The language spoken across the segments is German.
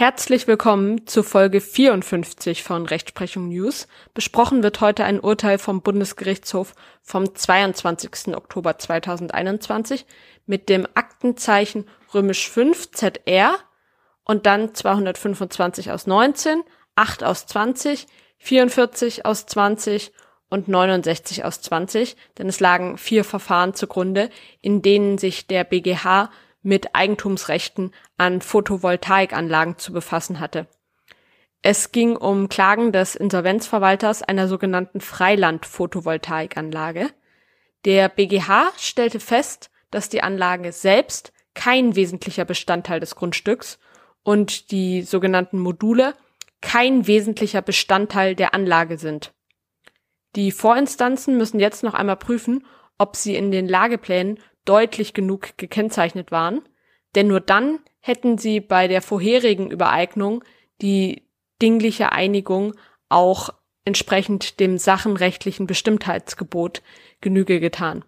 Herzlich willkommen zu Folge 54 von Rechtsprechung News. Besprochen wird heute ein Urteil vom Bundesgerichtshof vom 22. Oktober 2021 mit dem Aktenzeichen römisch 5 ZR und dann 225 aus 19, 8 aus 20, 44 aus 20 und 69 aus 20, denn es lagen vier Verfahren zugrunde, in denen sich der BGH mit Eigentumsrechten an Photovoltaikanlagen zu befassen hatte. Es ging um Klagen des Insolvenzverwalters einer sogenannten Freiland-Photovoltaikanlage. Der BGH stellte fest, dass die Anlage selbst kein wesentlicher Bestandteil des Grundstücks und die sogenannten Module kein wesentlicher Bestandteil der Anlage sind. Die Vorinstanzen müssen jetzt noch einmal prüfen, ob sie in den Lageplänen deutlich genug gekennzeichnet waren, denn nur dann hätten sie bei der vorherigen Übereignung die dingliche Einigung auch entsprechend dem sachenrechtlichen Bestimmtheitsgebot Genüge getan.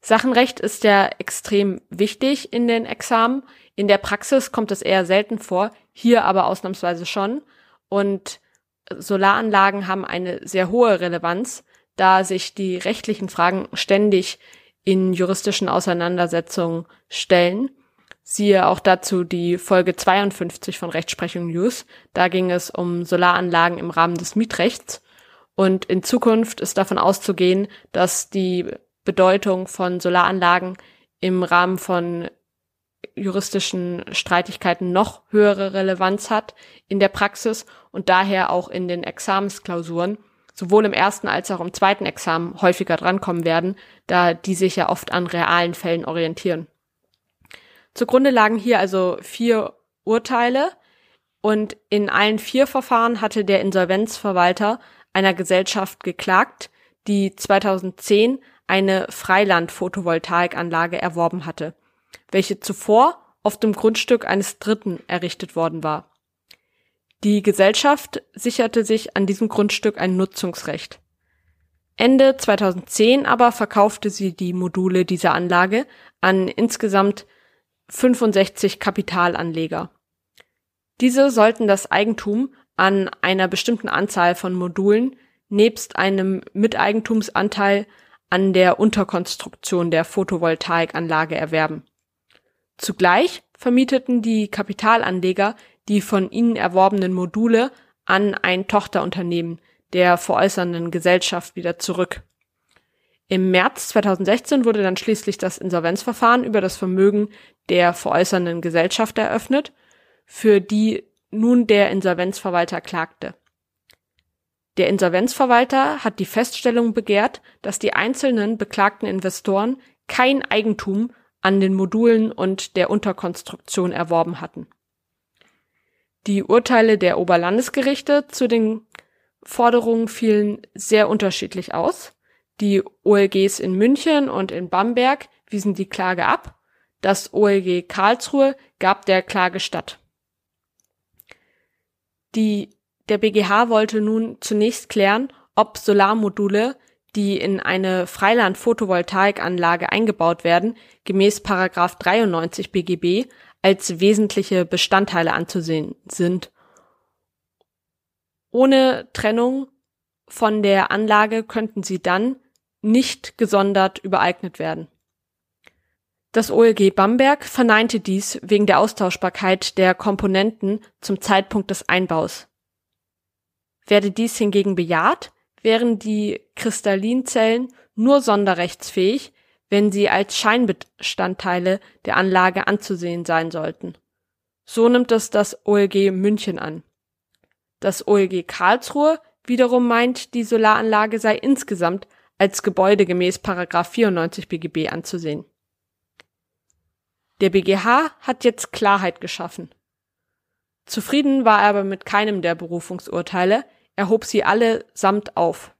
Sachenrecht ist ja extrem wichtig in den Examen. In der Praxis kommt es eher selten vor, hier aber ausnahmsweise schon. Und Solaranlagen haben eine sehr hohe Relevanz, da sich die rechtlichen Fragen ständig in juristischen Auseinandersetzungen stellen. Siehe auch dazu die Folge 52 von Rechtsprechung News. Da ging es um Solaranlagen im Rahmen des Mietrechts. Und in Zukunft ist davon auszugehen, dass die Bedeutung von Solaranlagen im Rahmen von juristischen Streitigkeiten noch höhere Relevanz hat in der Praxis und daher auch in den Examensklausuren sowohl im ersten als auch im zweiten Examen häufiger drankommen werden, da die sich ja oft an realen Fällen orientieren. Zugrunde lagen hier also vier Urteile und in allen vier Verfahren hatte der Insolvenzverwalter einer Gesellschaft geklagt, die 2010 eine Freiland-Photovoltaikanlage erworben hatte, welche zuvor auf dem Grundstück eines Dritten errichtet worden war. Die Gesellschaft sicherte sich an diesem Grundstück ein Nutzungsrecht. Ende 2010 aber verkaufte sie die Module dieser Anlage an insgesamt 65 Kapitalanleger. Diese sollten das Eigentum an einer bestimmten Anzahl von Modulen nebst einem Miteigentumsanteil an der Unterkonstruktion der Photovoltaikanlage erwerben. Zugleich vermieteten die Kapitalanleger die von ihnen erworbenen Module an ein Tochterunternehmen der veräußernden Gesellschaft wieder zurück. Im März 2016 wurde dann schließlich das Insolvenzverfahren über das Vermögen der veräußernden Gesellschaft eröffnet, für die nun der Insolvenzverwalter klagte. Der Insolvenzverwalter hat die Feststellung begehrt, dass die einzelnen beklagten Investoren kein Eigentum an den Modulen und der Unterkonstruktion erworben hatten. Die Urteile der Oberlandesgerichte zu den Forderungen fielen sehr unterschiedlich aus. Die OLGs in München und in Bamberg wiesen die Klage ab. Das OLG Karlsruhe gab der Klage statt. Die, der BGH wollte nun zunächst klären, ob Solarmodule, die in eine Freiland-Photovoltaikanlage eingebaut werden, gemäß Paragraph 93 BGB als wesentliche Bestandteile anzusehen sind. Ohne Trennung von der Anlage könnten sie dann nicht gesondert übereignet werden. Das OLG Bamberg verneinte dies wegen der Austauschbarkeit der Komponenten zum Zeitpunkt des Einbaus. Werde dies hingegen bejaht, wären die Kristallinzellen nur sonderrechtsfähig, wenn sie als Scheinbestandteile der Anlage anzusehen sein sollten. So nimmt es das OLG München an. Das OLG Karlsruhe wiederum meint, die Solaranlage sei insgesamt als Gebäude gemäß 94 BGB anzusehen. Der BGH hat jetzt Klarheit geschaffen. Zufrieden war er aber mit keinem der Berufungsurteile, er hob sie alle samt auf.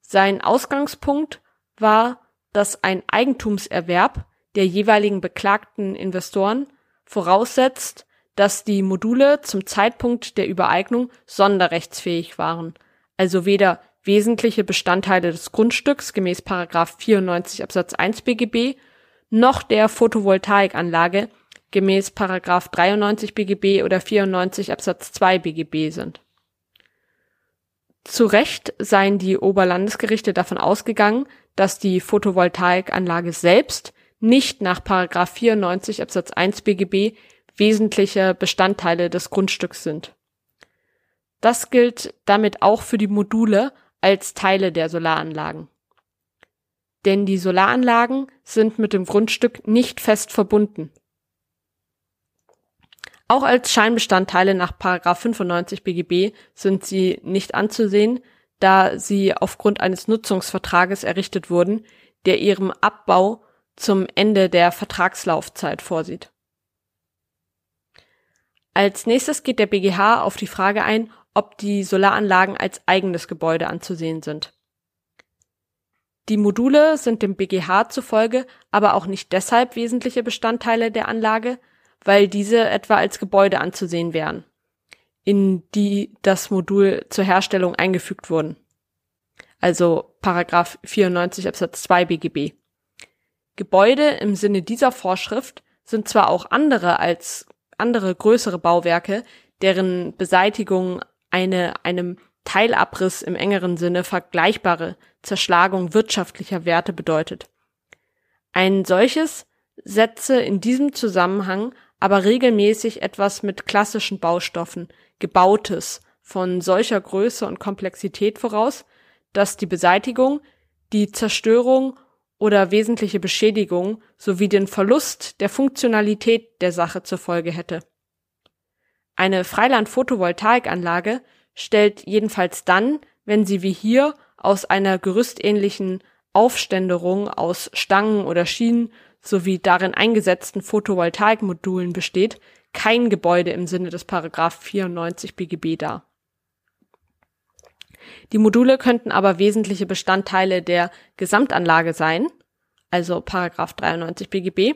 Sein Ausgangspunkt war dass ein Eigentumserwerb der jeweiligen beklagten Investoren voraussetzt, dass die Module zum Zeitpunkt der Übereignung sonderrechtsfähig waren, also weder wesentliche Bestandteile des Grundstücks gemäß 94 Absatz 1 BGB noch der Photovoltaikanlage gemäß Paragraph 93 BGB oder 94 Absatz 2 BGB sind. Zu Recht seien die Oberlandesgerichte davon ausgegangen, dass die Photovoltaikanlage selbst nicht nach Paragraph 94 Absatz 1 BGB wesentliche Bestandteile des Grundstücks sind. Das gilt damit auch für die Module als Teile der Solaranlagen. Denn die Solaranlagen sind mit dem Grundstück nicht fest verbunden. Auch als Scheinbestandteile nach 95 BGB sind sie nicht anzusehen, da sie aufgrund eines Nutzungsvertrages errichtet wurden, der ihrem Abbau zum Ende der Vertragslaufzeit vorsieht. Als nächstes geht der BGH auf die Frage ein, ob die Solaranlagen als eigenes Gebäude anzusehen sind. Die Module sind dem BGH zufolge aber auch nicht deshalb wesentliche Bestandteile der Anlage, weil diese etwa als Gebäude anzusehen wären, in die das Modul zur Herstellung eingefügt wurden. Also Paragraph 94 Absatz 2 BGB. Gebäude im Sinne dieser Vorschrift sind zwar auch andere als andere größere Bauwerke, deren Beseitigung eine einem Teilabriss im engeren Sinne vergleichbare Zerschlagung wirtschaftlicher Werte bedeutet. Ein solches setze in diesem Zusammenhang aber regelmäßig etwas mit klassischen Baustoffen, gebautes, von solcher Größe und Komplexität voraus, dass die Beseitigung, die Zerstörung oder wesentliche Beschädigung sowie den Verlust der Funktionalität der Sache zur Folge hätte. Eine Freiland-Photovoltaikanlage stellt jedenfalls dann, wenn sie wie hier aus einer gerüstähnlichen Aufständerung aus Stangen oder Schienen sowie darin eingesetzten Photovoltaikmodulen besteht, kein Gebäude im Sinne des Paragraph 94 BGB dar. Die Module könnten aber wesentliche Bestandteile der Gesamtanlage sein, also Paragraph 93 BGB.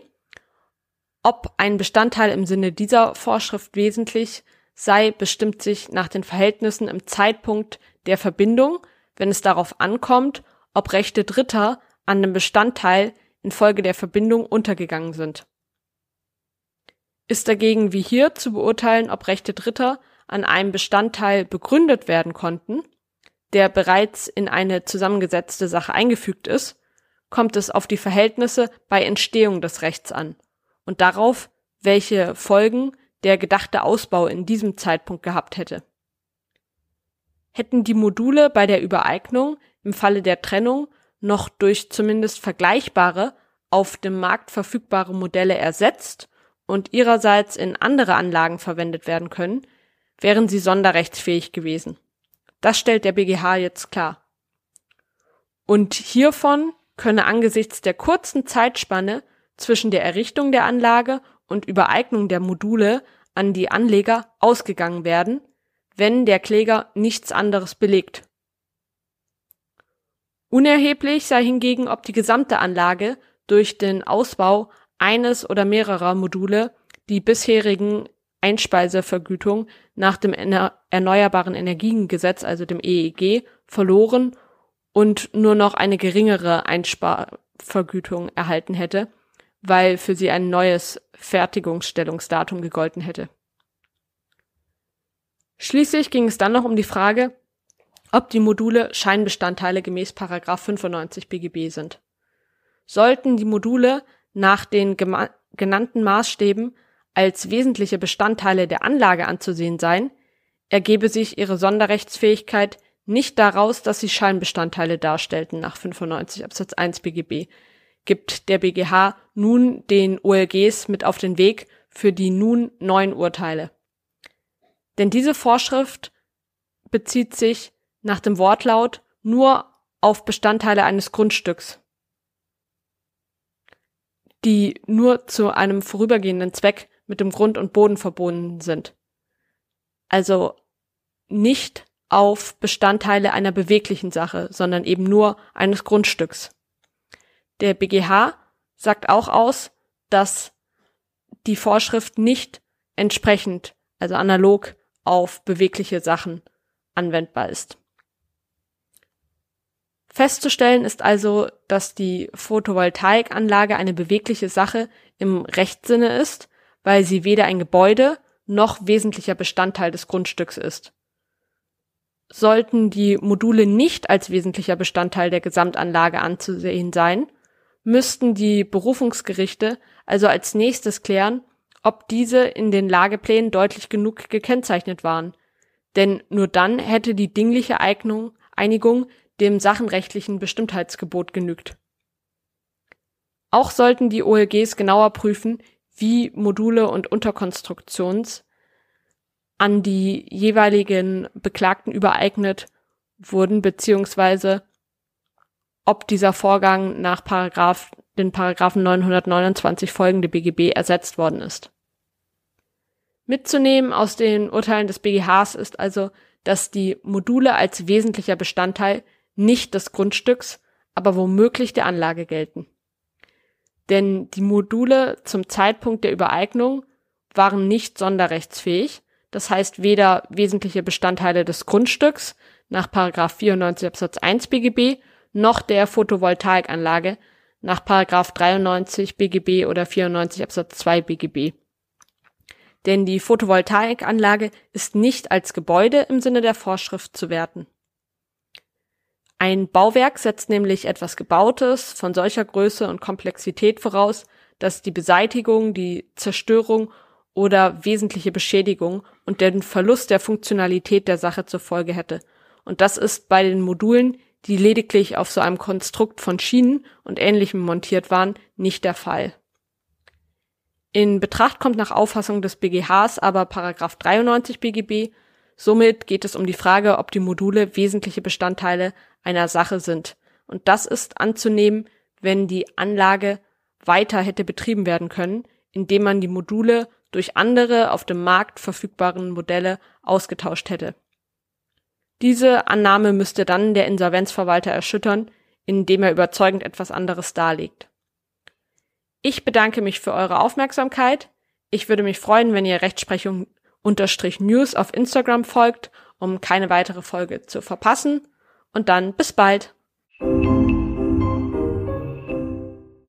Ob ein Bestandteil im Sinne dieser Vorschrift wesentlich sei, bestimmt sich nach den Verhältnissen im Zeitpunkt der Verbindung, wenn es darauf ankommt, ob Rechte Dritter an dem Bestandteil infolge der Verbindung untergegangen sind. Ist dagegen wie hier zu beurteilen, ob Rechte Dritter an einem Bestandteil begründet werden konnten, der bereits in eine zusammengesetzte Sache eingefügt ist, kommt es auf die Verhältnisse bei Entstehung des Rechts an und darauf, welche Folgen der gedachte Ausbau in diesem Zeitpunkt gehabt hätte. Hätten die Module bei der Übereignung im Falle der Trennung noch durch zumindest vergleichbare, auf dem Markt verfügbare Modelle ersetzt und ihrerseits in andere Anlagen verwendet werden können, wären sie sonderrechtsfähig gewesen. Das stellt der BGH jetzt klar. Und hiervon könne angesichts der kurzen Zeitspanne zwischen der Errichtung der Anlage und Übereignung der Module an die Anleger ausgegangen werden, wenn der Kläger nichts anderes belegt. Unerheblich sei hingegen, ob die gesamte Anlage durch den Ausbau eines oder mehrerer Module die bisherigen Einspeisevergütung nach dem Erneuerbaren Energiengesetz, also dem EEG, verloren und nur noch eine geringere Einsparvergütung erhalten hätte, weil für sie ein neues Fertigungsstellungsdatum gegolten hätte. Schließlich ging es dann noch um die Frage, ob die Module Scheinbestandteile gemäß 95 BGB sind. Sollten die Module nach den genannten Maßstäben als wesentliche Bestandteile der Anlage anzusehen sein, ergebe sich ihre Sonderrechtsfähigkeit nicht daraus, dass sie Scheinbestandteile darstellten nach 95 Absatz 1 BGB, gibt der BGH nun den OLGs mit auf den Weg für die nun neuen Urteile. Denn diese Vorschrift bezieht sich nach dem Wortlaut nur auf Bestandteile eines Grundstücks, die nur zu einem vorübergehenden Zweck mit dem Grund und Boden verbunden sind. Also nicht auf Bestandteile einer beweglichen Sache, sondern eben nur eines Grundstücks. Der BGH sagt auch aus, dass die Vorschrift nicht entsprechend, also analog auf bewegliche Sachen anwendbar ist. Festzustellen ist also, dass die Photovoltaikanlage eine bewegliche Sache im Rechtssinne ist, weil sie weder ein Gebäude noch wesentlicher Bestandteil des Grundstücks ist. Sollten die Module nicht als wesentlicher Bestandteil der Gesamtanlage anzusehen sein, müssten die Berufungsgerichte also als nächstes klären, ob diese in den Lageplänen deutlich genug gekennzeichnet waren. Denn nur dann hätte die dingliche Eignung, Einigung dem sachenrechtlichen Bestimmtheitsgebot genügt. Auch sollten die OLGs genauer prüfen, wie Module und Unterkonstruktions an die jeweiligen Beklagten übereignet wurden, beziehungsweise ob dieser Vorgang nach Paragraph, den Paragraphen 929 folgende BGB ersetzt worden ist. Mitzunehmen aus den Urteilen des BGHs ist also, dass die Module als wesentlicher Bestandteil nicht des Grundstücks, aber womöglich der Anlage gelten. Denn die Module zum Zeitpunkt der Übereignung waren nicht sonderrechtsfähig, das heißt weder wesentliche Bestandteile des Grundstücks nach 94 Absatz 1 BGB noch der Photovoltaikanlage nach 93 BGB oder 94 Absatz 2 BGB. Denn die Photovoltaikanlage ist nicht als Gebäude im Sinne der Vorschrift zu werten. Ein Bauwerk setzt nämlich etwas Gebautes von solcher Größe und Komplexität voraus, dass die Beseitigung, die Zerstörung oder wesentliche Beschädigung und den Verlust der Funktionalität der Sache zur Folge hätte. Und das ist bei den Modulen, die lediglich auf so einem Konstrukt von Schienen und ähnlichem montiert waren, nicht der Fall. In Betracht kommt nach Auffassung des BGHs aber Paragraph 93 BGB. Somit geht es um die Frage, ob die Module wesentliche Bestandteile einer Sache sind. Und das ist anzunehmen, wenn die Anlage weiter hätte betrieben werden können, indem man die Module durch andere auf dem Markt verfügbaren Modelle ausgetauscht hätte. Diese Annahme müsste dann der Insolvenzverwalter erschüttern, indem er überzeugend etwas anderes darlegt. Ich bedanke mich für eure Aufmerksamkeit. Ich würde mich freuen, wenn ihr Rechtsprechung News auf Instagram folgt, um keine weitere Folge zu verpassen. Und dann bis bald.